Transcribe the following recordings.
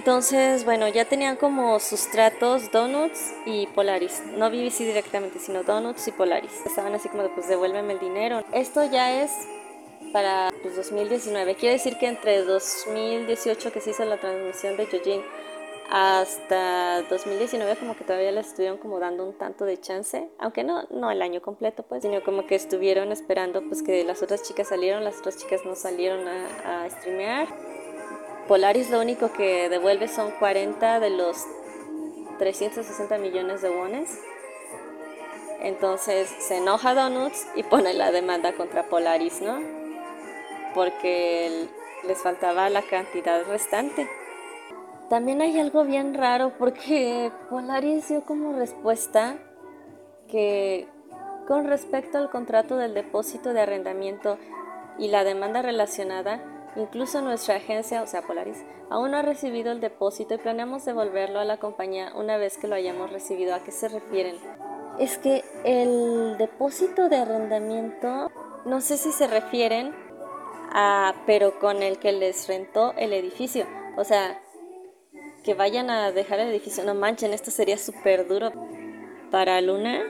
Entonces, bueno, ya tenían como sustratos Donuts y Polaris. No BBC directamente, sino Donuts y Polaris. Estaban así como de, pues devuélveme el dinero. Esto ya es para pues, 2019. Quiere decir que entre 2018 que se hizo la transmisión de Yojin hasta 2019 como que todavía les estuvieron como dando un tanto de chance, aunque no, no el año completo pues, sino como que estuvieron esperando pues que las otras chicas salieron, las otras chicas no salieron a, a streamear. Polaris lo único que devuelve son 40 de los 360 millones de wones. Entonces se enoja Donuts y pone la demanda contra Polaris, ¿no? Porque les faltaba la cantidad restante. También hay algo bien raro porque Polaris dio como respuesta que con respecto al contrato del depósito de arrendamiento y la demanda relacionada, incluso nuestra agencia, o sea Polaris, aún no ha recibido el depósito y planeamos devolverlo a la compañía una vez que lo hayamos recibido. ¿A qué se refieren? Es que el depósito de arrendamiento, no sé si se refieren a, pero con el que les rentó el edificio. O sea, que vayan a dejar el edificio, no manchen, esto sería súper duro para Luna.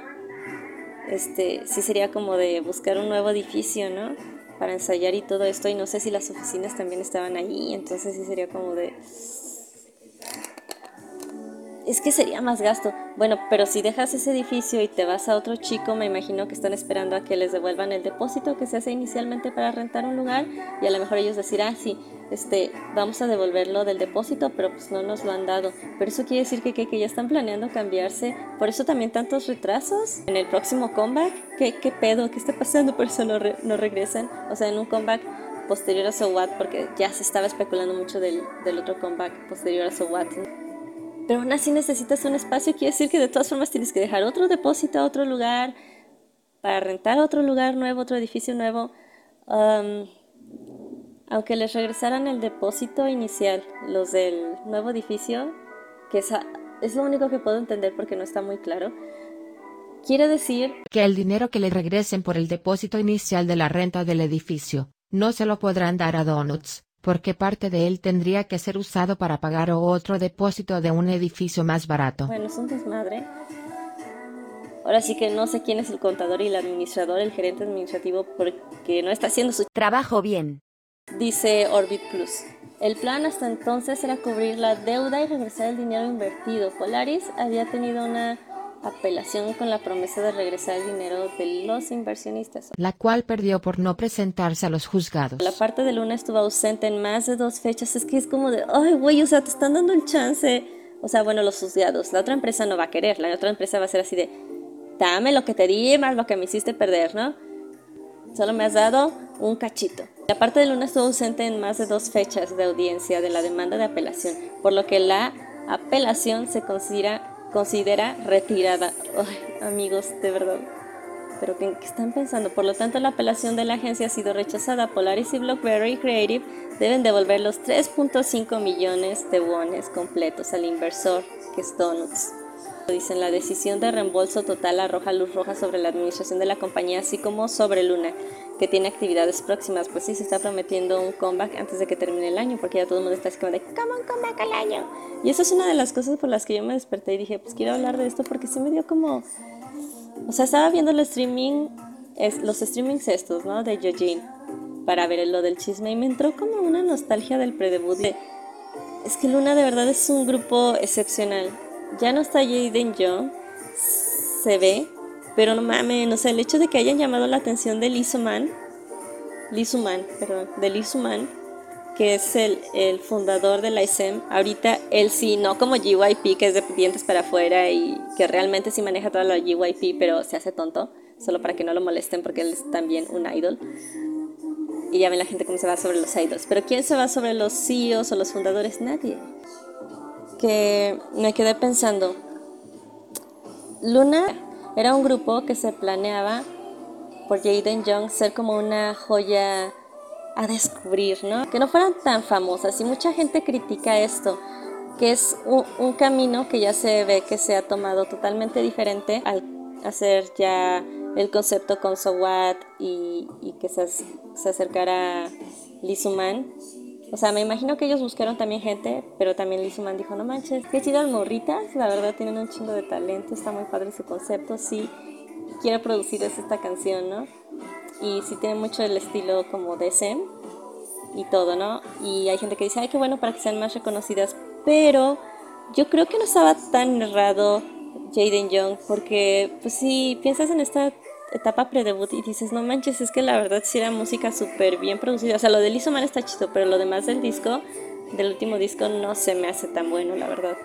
Este, sí sería como de buscar un nuevo edificio, ¿no? Para ensayar y todo esto, y no sé si las oficinas también estaban ahí, entonces sí sería como de es que sería más gasto. Bueno, pero si dejas ese edificio y te vas a otro chico, me imagino que están esperando a que les devuelvan el depósito que se hace inicialmente para rentar un lugar y a lo mejor ellos decir, ah, sí, este, vamos a devolverlo del depósito, pero pues no nos lo han dado. Pero eso quiere decir que, que, ya están planeando cambiarse. Por eso también tantos retrasos en el próximo comeback. ¿Qué, qué pedo? ¿Qué está pasando? Por eso no, no regresan. O sea, en un comeback posterior a So What, porque ya se estaba especulando mucho del, del otro comeback posterior a So What pero aún así necesitas un espacio, quiere decir que de todas formas tienes que dejar otro depósito a otro lugar, para rentar otro lugar nuevo, otro edificio nuevo. aunque les regresaran el depósito inicial, los del nuevo edificio, que es, es lo único que puedo entender porque no está muy claro, quiere decir que el dinero que le regresen por el depósito inicial de la renta del edificio, no se lo podrán dar a Donuts porque parte de él tendría que ser usado para pagar otro depósito de un edificio más barato. Bueno, es un desmadre. Ahora sí que no sé quién es el contador y el administrador, el gerente administrativo, porque no está haciendo su trabajo bien. Dice Orbit Plus. El plan hasta entonces era cubrir la deuda y regresar el dinero invertido. Polaris había tenido una apelación con la promesa de regresar el dinero de los inversionistas. La cual perdió por no presentarse a los juzgados. La parte de Luna estuvo ausente en más de dos fechas. Es que es como de, ay, güey, o sea, te están dando un chance. O sea, bueno, los juzgados. La otra empresa no va a querer. La otra empresa va a ser así de, dame lo que te di más lo que me hiciste perder, ¿no? Solo me has dado un cachito. La parte de Luna estuvo ausente en más de dos fechas de audiencia de la demanda de apelación, por lo que la apelación se considera considera retirada. Ay, amigos, de verdad. Pero ¿qué, están pensando? Por lo tanto, la apelación de la agencia ha sido rechazada. Polaris y BlackBerry Creative deben devolver los 3.5 millones de wones completos al inversor, que es Donuts. Dicen, la decisión de reembolso total arroja luz roja sobre la administración de la compañía, así como sobre Luna, que tiene actividades próximas. Pues sí, se está prometiendo un comeback antes de que termine el año, porque ya todo el mundo está así como de, come on, comeback al año. Y eso es una de las cosas por las que yo me desperté y dije, pues quiero hablar de esto porque sí me dio como... O sea, estaba viendo el streaming, es, los streamings estos, ¿no? De Yojin, para ver lo del chisme y me entró como una nostalgia del predebut de... Es que Luna de verdad es un grupo excepcional ya no está Jaden Young, se ve, pero no mames, no sé, el hecho de que hayan llamado la atención de Lizuman, Lizuman, perdón, de Lizuman, que es el, el, fundador de la ISEM, ahorita él sí, no como GYP, que es de dientes para afuera y que realmente sí maneja toda la GYP, pero se hace tonto, solo para que no lo molesten porque él es también un idol. Y ya ven la gente cómo se va sobre los idols. Pero ¿quién se va sobre los CEOs o los fundadores? Nadie que me quedé pensando, Luna era un grupo que se planeaba por Jaden Young ser como una joya a descubrir, ¿no? Que no fueran tan famosas y mucha gente critica esto, que es un, camino que ya se ve que se ha tomado totalmente diferente al hacer ya el concepto con Sawat y, y que se, se acercara Lizuman O sea, me imagino que ellos buscaron también gente, pero también Lizzie Man dijo, no manches, qué chidas morritas, la verdad tienen un chingo de talento, está muy padre su concepto, sí, quiero producir esta canción, ¿no? Y sí tiene mucho el estilo como de Zen y todo, ¿no? Y hay gente que dice, ay, qué bueno para que sean más reconocidas, pero yo creo que no estaba tan errado Jaden Young, porque pues si piensas en esta etapa pre-debut y dices, no manches, es que la verdad sí era música súper bien producida. O sea, lo de Lizzo está chido, pero lo demás del disco, del último disco, no se me hace tan bueno, la verdad.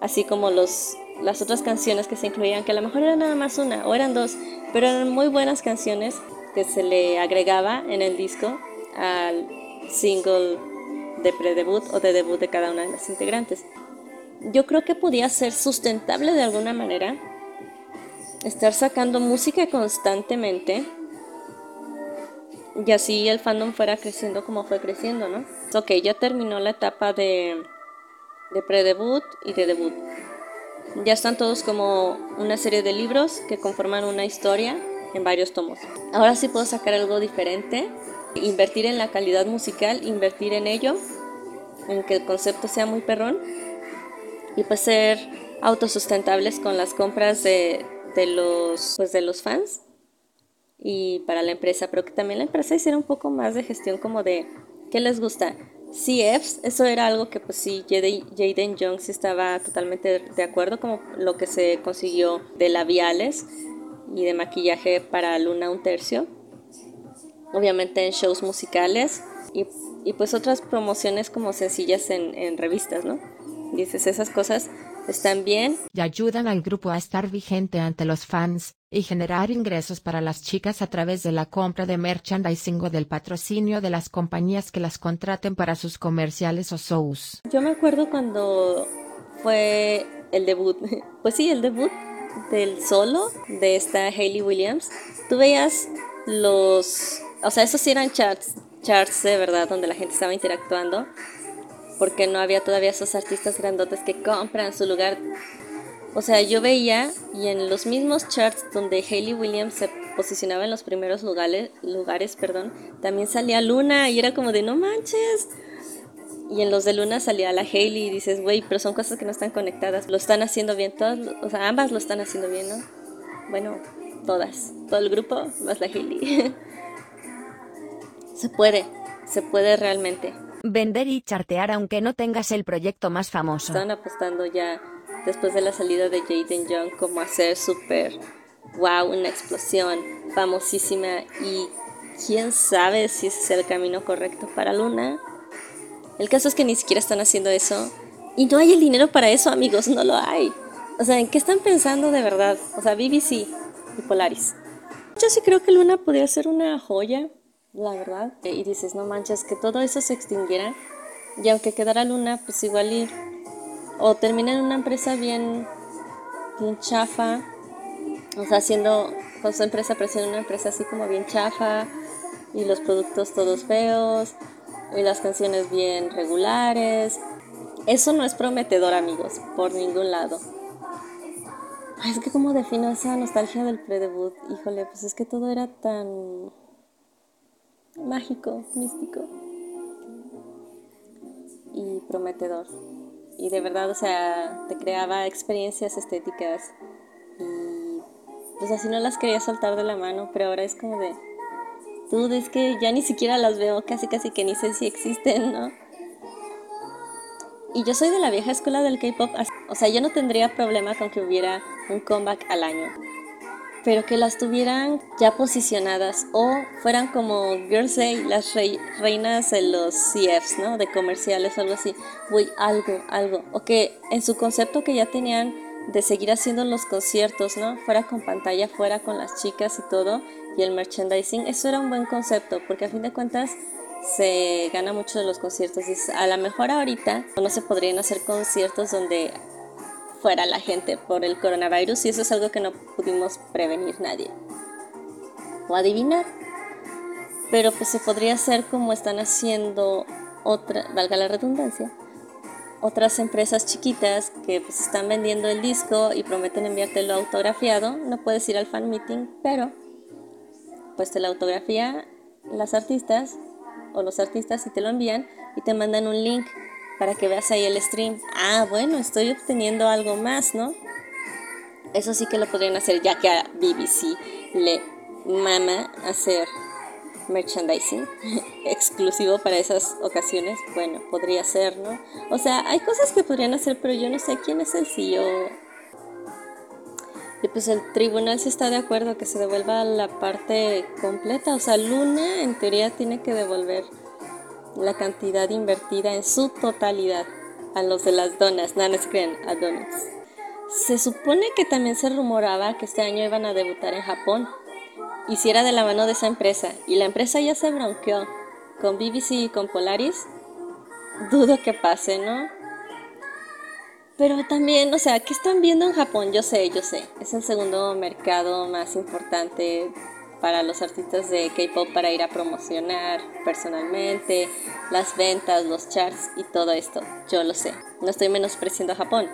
Así como los, las otras canciones que se incluían, que a lo mejor era nada más una o eran dos, pero eran muy buenas canciones que se le agregaba en el disco al single de pre-debut o de debut de cada una de las integrantes. Yo creo que podía ser sustentable de alguna manera estar sacando música constantemente y así el fandom fuera creciendo como fue creciendo, ¿no? Ok, ya terminó la etapa de, de pre-debut y de debut. Ya están todos como una serie de libros que conforman una historia en varios tomos. Ahora sí puedo sacar algo diferente, invertir en la calidad musical, invertir en ello, en que el concepto sea muy perrón y pues ser autosustentables con las compras de, de los, pues de los fans y para la empresa, pero que también la empresa hiciera un poco más de gestión como de qué les gusta. CFs, eso era algo que pues sí, Jaden Jones estaba totalmente de acuerdo, como lo que se consiguió de labiales y de maquillaje para Luna un tercio. Obviamente en shows musicales y, y pues otras promociones como sencillas en, en revistas, ¿no? Dices, esas cosas están bien. Y ayudan al grupo a estar vigente ante los fans, y generar ingresos para las chicas a través de la compra de merchandising o del patrocinio de las compañías que las contraten para sus comerciales o shows. Yo me acuerdo cuando fue el debut, pues sí, el debut del solo de esta Hayley Williams. Tú veías los, o sea, esos sí eran charts, charts de verdad, donde la gente estaba interactuando porque no había todavía esos artistas grandotes que compran su lugar. O sea, yo veía y en los mismos charts donde Hayley Williams se posicionaba en los primeros lugares, lugares perdón, también salía Luna y era como de no manches. Y en los de Luna salía la Hailey y dices, güey, pero son cosas que no están conectadas. Lo están haciendo bien, todas, o sea, ambas lo están haciendo bien, ¿no? Bueno, todas, todo el grupo más la Hailey. se puede, se puede realmente vender y chartear aunque no tengas el proyecto más famoso. Están apostando ya después de la salida de Jaden Young como hacer súper wow, una explosión famosísima y quién sabe si ese es el camino correcto para Luna. El caso es que ni siquiera están haciendo eso y no hay el dinero para eso, amigos, no lo hay. O sea, ¿en qué están pensando de verdad? O sea, BBC y Polaris. Yo sí creo que Luna podría ser una joya la verdad. Y dices, no manches, que todo eso se extinguiera. Y aunque quedara Luna, pues igual ir. O termina en una empresa bien, bien chafa. O sea, haciendo, con su empresa, pero una empresa así como bien chafa. Y los productos todos feos. Y las canciones bien regulares. Eso no es prometedor, amigos, por ningún lado. Es que como defino esa nostalgia del pre-debut. Híjole, pues es que todo era tan mágico, místico y prometedor. Y de verdad, o sea, te creaba experiencias estéticas y pues así no las quería soltar de la mano, pero ahora es como de, tú es que ya ni siquiera las veo, casi casi que ni sé si existen, ¿no? Y yo soy de la vieja escuela del K-pop, o sea, yo no tendría problema con que hubiera un comeback al año pero que las tuvieran ya posicionadas o fueran como Girls Day, las reinas de los CFs, ¿no? De comerciales, algo así. Uy, algo, algo. O que en su concepto que ya tenían de seguir haciendo los conciertos, ¿no? Fuera con pantalla, fuera con las chicas y todo, y el merchandising, eso era un buen concepto, porque a fin de cuentas se gana mucho de los conciertos. Y a lo mejor ahorita no se podrían hacer conciertos donde fuera la gente por el coronavirus y eso es algo que no pudimos prevenir nadie o adivinar. Pero pues se podría hacer como están haciendo otra, valga la redundancia, otras empresas chiquitas que pues están vendiendo el disco y prometen enviártelo autografiado. No puedes ir al fan meeting, pero pues te la autografía las artistas o los artistas y te lo envían y te mandan un link para que veas ahí el stream. Ah, bueno, estoy obteniendo algo más, ¿no? Eso sí que lo podrían hacer ya que a BBC le mama hacer merchandising exclusivo para esas ocasiones. Bueno, podría ser, ¿no? O sea, hay cosas que podrían hacer, pero yo no sé quién es el CEO. Y pues el tribunal sí está de acuerdo que se devuelva la parte completa. O sea, Luna en teoría tiene que devolver la cantidad invertida en su totalidad a los de las donas, no, a donuts. Se supone que también se rumoraba que este año iban a debutar en Japón. Y si era de la mano de esa empresa, y la empresa ya se bronqueó con BBC y con Polaris, dudo que pase, ¿no? Pero también, o sea, ¿qué están viendo en Japón? Yo sé, yo sé. Es el segundo mercado más importante para los artistas de K-pop para ir a promocionar personalmente, las ventas, los charts y todo esto. Yo lo sé. No estoy menospreciando a Japón.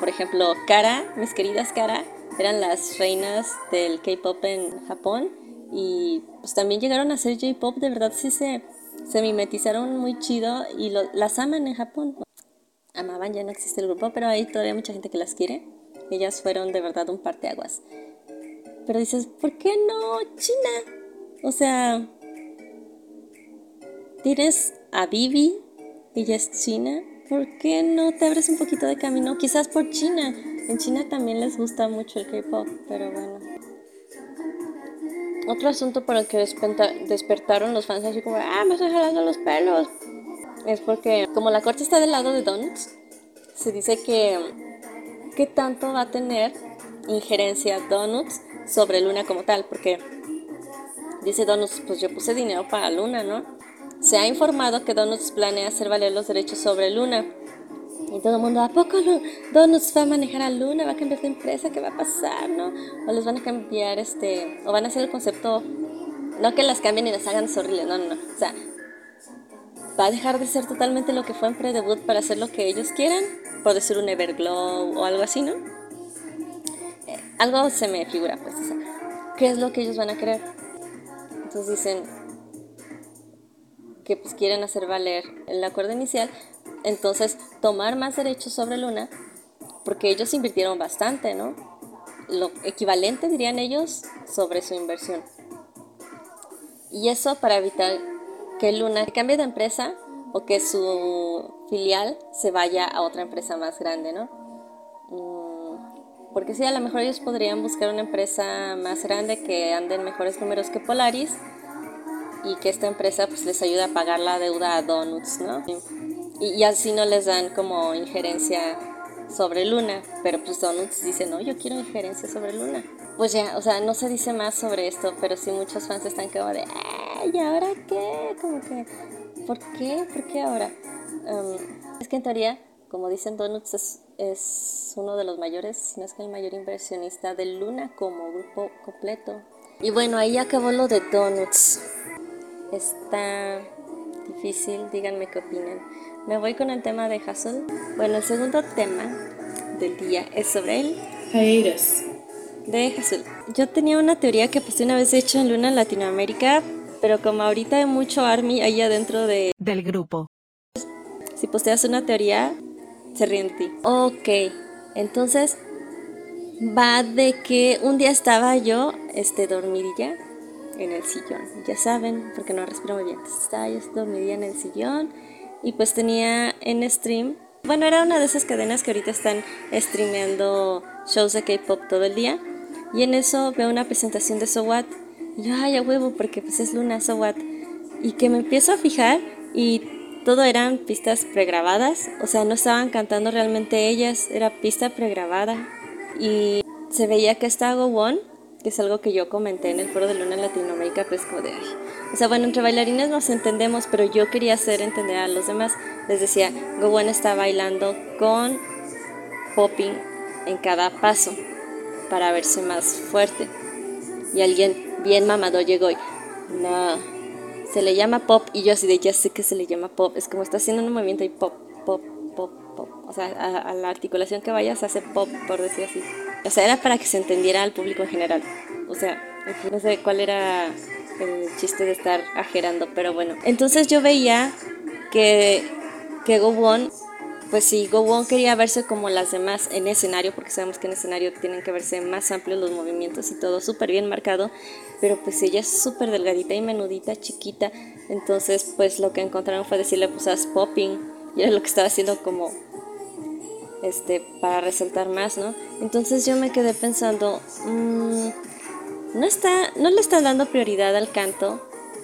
Por ejemplo, Kara, mis queridas Kara, eran las reinas del K-pop en Japón y pues también llegaron a hacer J-pop. De verdad sí se, se mimetizaron muy chido y las aman en Japón. Amaban, ya no existe el grupo, pero hay todavía mucha gente que las quiere. Ellas fueron de verdad un parteaguas. Pero dices, ¿por qué no China? O sea, tienes a Bibi, ella es china. ¿Por qué no te abres un poquito de camino? Quizás por China. En China también les gusta mucho el K-pop, pero bueno. Otro asunto por el que despertaron los fans así como, ah, me estoy jalando los pelos. Es porque como la corte está del lado de Donuts, se dice que qué tanto va a tener injerencia Donuts sobre Luna como tal, porque dice Donuts, pues yo puse dinero para Luna, ¿no? Se ha informado que Donuts planea hacer valer los derechos sobre Luna. Y todo el mundo, ¿a poco Donuts va a manejar a Luna? ¿Va a cambiar de empresa? ¿Qué va a pasar? ¿No? O les van a cambiar, este, o van a hacer el concepto, no que las cambien y las hagan horribles, no, no, no. O sea, va a dejar de ser totalmente lo que fue en pre-debut para hacer lo que ellos quieran, por decir un Everglow o algo así, ¿no? Algo se me figura, pues, ¿qué es lo que ellos van a querer? Entonces dicen que pues quieren hacer valer el acuerdo inicial, entonces tomar más derechos sobre Luna, porque ellos invirtieron bastante, ¿no? Lo equivalente, dirían ellos, sobre su inversión. Y eso para evitar que Luna cambie de empresa o que su filial se vaya a otra empresa más grande, ¿no? Porque sí, a lo mejor ellos podrían buscar una empresa más grande que ande en mejores números que Polaris y que esta empresa pues les ayude a pagar la deuda a Donuts, ¿no? Y, así no les dan como injerencia sobre Luna, pero pues Donuts dice, no, yo quiero injerencia sobre Luna. Pues ya, o sea, no se dice más sobre esto, pero sí muchos fans están como de, ¿y ahora qué? Como que, ¿por qué? ¿Por qué ahora? Um, es que en teoría, como dicen Donuts, es es uno de los mayores, si no es que el mayor inversionista de Luna como grupo completo. Y bueno, ahí acabó lo de Donuts. Está difícil, díganme qué opinan. Me voy con el tema de Hassel. Bueno, el segundo tema del día es sobre el hiatus de Hassel. Yo tenía una teoría que pues una vez hecho en Luna en Latinoamérica, pero como ahorita hay mucho ARMY ahí adentro de... del grupo. Si posteas una teoría, se ríen de ti. Ok, entonces va de que un día estaba yo este, dormidilla en el sillón. Ya saben, porque no respiro muy bien. estaba yo dormidilla en el sillón y pues tenía en stream. Bueno, era una de esas cadenas que ahorita están streameando shows de K-pop todo el día. Y en eso veo una presentación de So What. Y yo, ay, a huevo, porque pues es Luna, So What. Y que me empiezo a fijar y todo eran pistas pregrabadas, o sea, no estaban cantando realmente ellas, era pista pregrabada. Y se veía que esta One, que es algo que yo comenté en el foro de Luna en Latinoamérica, pues como de, o sea, bueno, entre bailarines nos entendemos, pero yo quería hacer entender a los demás. Les decía, Go One está bailando con popping en cada paso para verse más fuerte. Y alguien bien mamado llegó y, no, se le llama pop y yo así de ya sé que se le llama pop, es como está haciendo un movimiento y pop, pop, pop, pop, o sea, a, la articulación que vayas hace pop, por decir así. O sea, era para que se entendiera al público en general. O sea, no sé cuál era el chiste de estar ajerando, pero bueno. Entonces yo veía que, que Go Won, pues sí, Go Won quería verse como las demás en escenario, porque sabemos que en escenario tienen que verse más amplios los movimientos y todo súper bien marcado, pero pues ella es súper delgadita y menudita, chiquita, entonces pues lo que encontraron fue decirle pues haz popping, y era lo que estaba haciendo como este para resaltar más, ¿no? Entonces yo me quedé pensando, mmm, no está, no le están dando prioridad al canto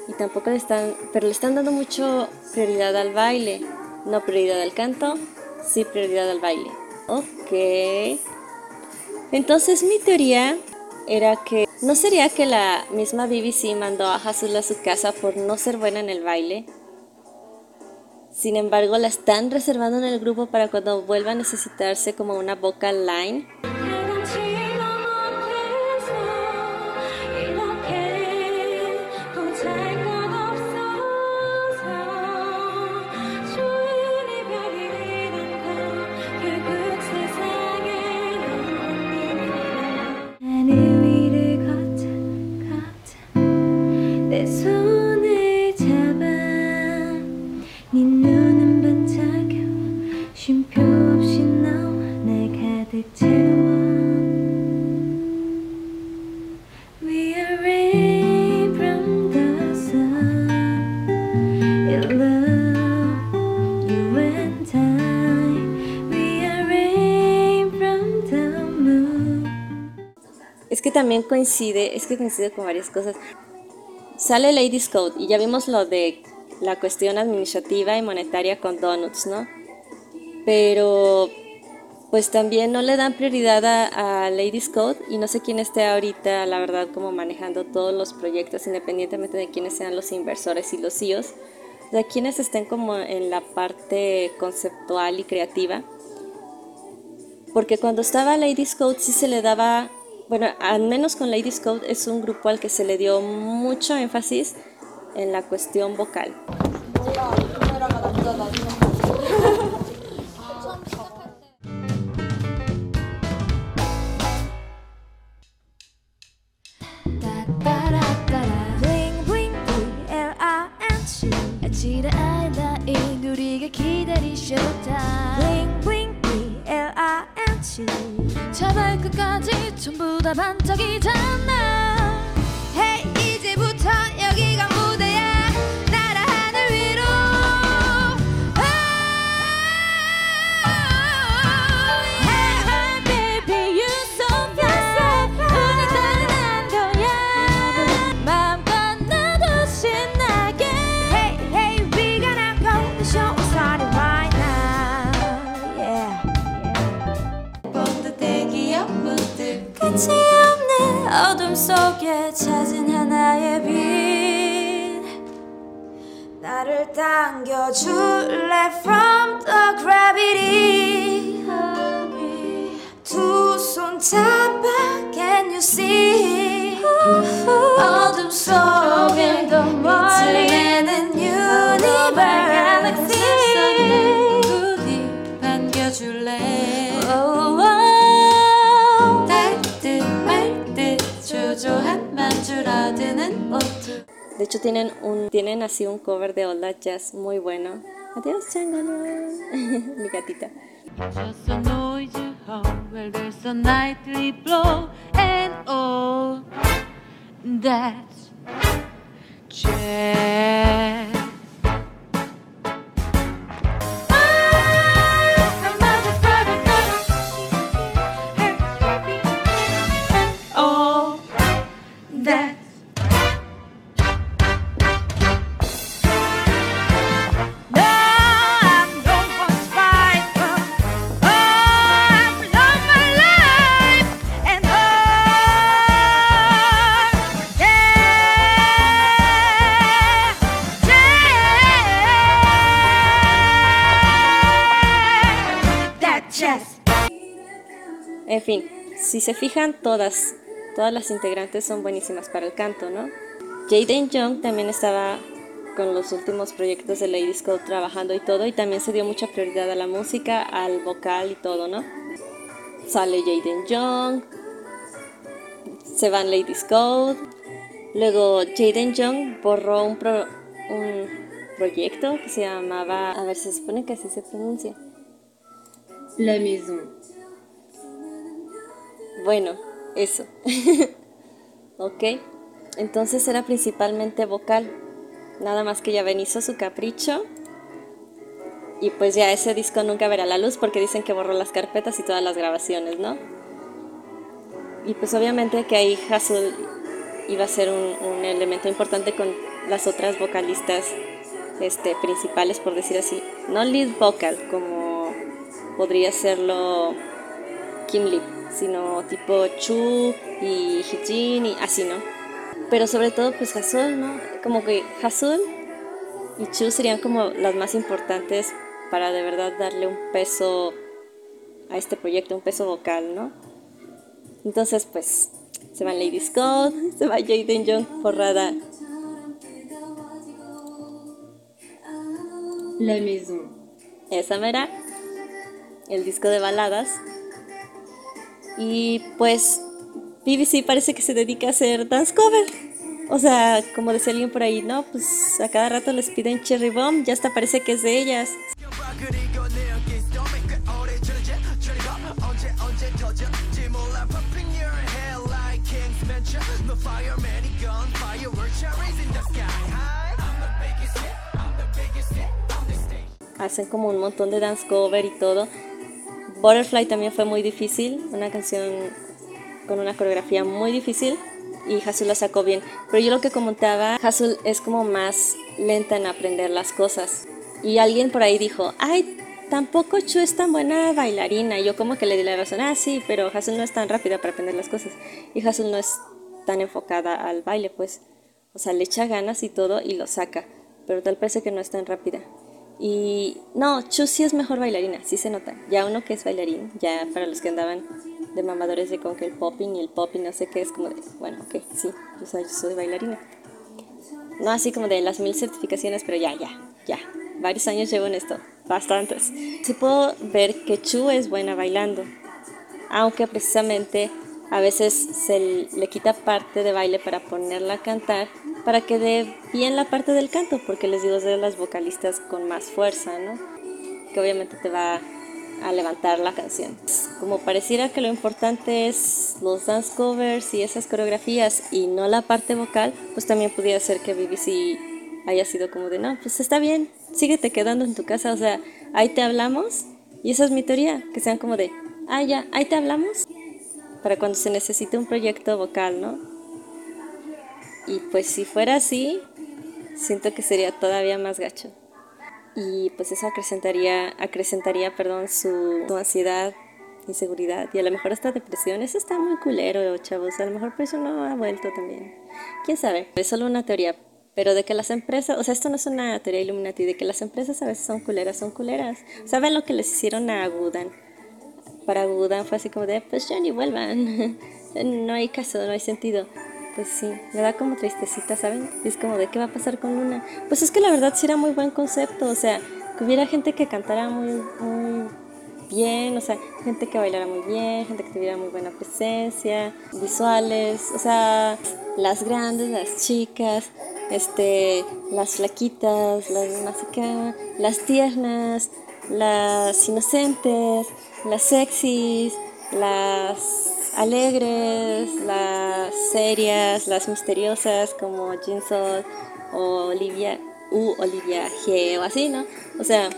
y tampoco le están, pero le están dando mucho prioridad al baile. No prioridad al canto, sí prioridad al baile. Ok. Entonces mi teoría era que no sería que la misma BBC mandó a Hazul a su casa por no ser buena en el baile. Sin embargo, la están reservando en el grupo para cuando vuelva a necesitarse como una vocal line. También coincide, es que coincide con varias cosas. Sale Ladies Code y ya vimos lo de la cuestión administrativa y monetaria con Donuts, ¿no? Pero pues también no le dan prioridad a, Ladies Code y no sé quién esté ahorita, la verdad, como manejando todos los proyectos, independientemente de quiénes sean los inversores y los CEOs, de quienes estén como en la parte conceptual y creativa. Porque cuando estaba Ladies Code sí se le daba bueno, al menos con Ladies Code es un grupo al que se le dio mucho énfasis en la cuestión vocal. 끝이 없는 어둠 속에 찾은 하나의 빛. 나를 당겨줄래? From the gravity 두 손 잡아 can you see 어둠 속에 더 멀리 내는 universe De hecho tienen un tienen así un cover de Old Jazz muy bueno. Adiós, Changana. Mi gatita. Just all. En fin, si se fijan todas todas las integrantes son buenísimas para el canto, ¿no? Jaden Young también estaba con los últimos proyectos de Ladies Code trabajando y todo y también se dio mucha prioridad a la música, al vocal y todo, ¿no? Sale Jaden Young, se van Ladies Code Luego Jaden Young borró un, pro- un proyecto que se llamaba, a ver, se supone que así se pronuncia. La maison. Bueno, eso. ok. Entonces era principalmente vocal. Nada más que ya hizo su capricho. Y pues ya ese disco nunca verá la luz porque dicen que borró las carpetas y todas las grabaciones, ¿no? Y pues obviamente que ahí Hassel iba a ser un, un elemento importante con las otras vocalistas este, principales, por decir así. No lead vocal, como podría serlo Kim Lee, sino tipo Chu y Hijin y así, ¿no? Pero sobre todo pues Hasul, ¿no? Como que Hasul y Chu serían como las más importantes para de verdad darle un peso a este proyecto, un peso vocal, ¿no? Entonces pues se van Lady Scott, se va Jaden Young, porrada. La maison. Esa mera, el disco de baladas. Y pues BBC parece que se dedica a hacer dance cover. O sea, como decía alguien por ahí, no, pues a cada rato les piden Cherry Bomb, ya hasta parece que es de ellas. Hacen como un montón de dance cover y todo. Butterfly también fue muy difícil, una canción con una coreografía muy difícil y Hasul la sacó bien. Pero yo lo que comentaba, Hasul es como más lenta en aprender las cosas. Y alguien por ahí dijo, ay, tampoco Chu es tan buena bailarina. Y yo como que le di la razón, ah, sí, pero Hasul no es tan rápida para aprender las cosas. Y Hasul no es tan enfocada al baile, pues. O sea, le echa ganas y todo y lo saca. Pero tal parece que no es tan rápida. Y no, Chu sí es mejor bailarina, sí se nota. Ya uno que es bailarín, ya para los que andaban de mamadores de con que el popping y el popping no sé qué es como de, bueno, ok, sí, o sea, yo soy bailarina. No así como de las mil certificaciones, pero ya, ya, ya. Varios años llevo en esto, bastantes. Sí puedo ver que Chu es buena bailando, aunque precisamente a veces se le quita parte de baile para ponerla a cantar para que dé bien la parte del canto, porque les digo, es de las vocalistas con más fuerza, ¿no? Que obviamente te va a levantar la canción. Como pareciera que lo importante es los dance covers y esas coreografías y no la parte vocal, pues también pudiera ser que BBC haya sido como de, no, pues está bien, síguete quedando en tu casa, o sea, ahí te hablamos. Y esa es mi teoría, que sean como de, ah, ya, ahí te hablamos. Para cuando se necesite un proyecto vocal, ¿no? Y pues si fuera así, siento que sería todavía más gacho. Y pues eso acrecentaría, acrecentaría perdón, su, ansiedad, inseguridad y a lo mejor hasta depresión. Eso está muy culero, chavos. A lo mejor por eso no ha vuelto también. ¿Quién sabe? Es solo una teoría. Pero de que las empresas, o sea, esto no es una teoría Illuminati, de que las empresas a veces son culeras, son culeras. ¿Saben lo que les hicieron a Agudan? Para Agudan fue así como de, pues ya ni vuelvan. no hay caso, no hay sentido. Pues sí, me da como tristecita, ¿saben? Y es como de qué va a pasar con Luna. Pues es que la verdad sí era muy buen concepto, o sea, que hubiera gente que cantara muy, muy bien, o sea, gente que bailara muy bien, gente que tuviera muy buena presencia, visuales, o sea, las grandes, las chicas, este, las flaquitas, las más acá, las tiernas, las inocentes, las sexys, las alegres, las serias, las misteriosas como Jinsol o Olivia U, Olivia G o así, ¿no? O sea,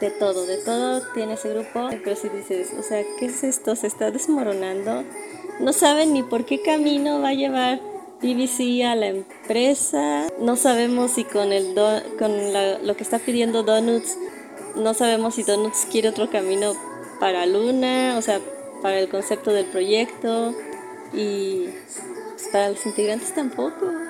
de todo, de todo tiene ese grupo. Pero si dices, o sea, ¿qué es esto? Se está desmoronando. No saben ni por qué camino va a llevar BBC a la empresa. No sabemos si con, el con la- lo que está pidiendo Donuts, no sabemos si Donuts quiere otro camino para Luna, o sea, para el concepto del proyecto. Y pues, para los integrantes tampoco.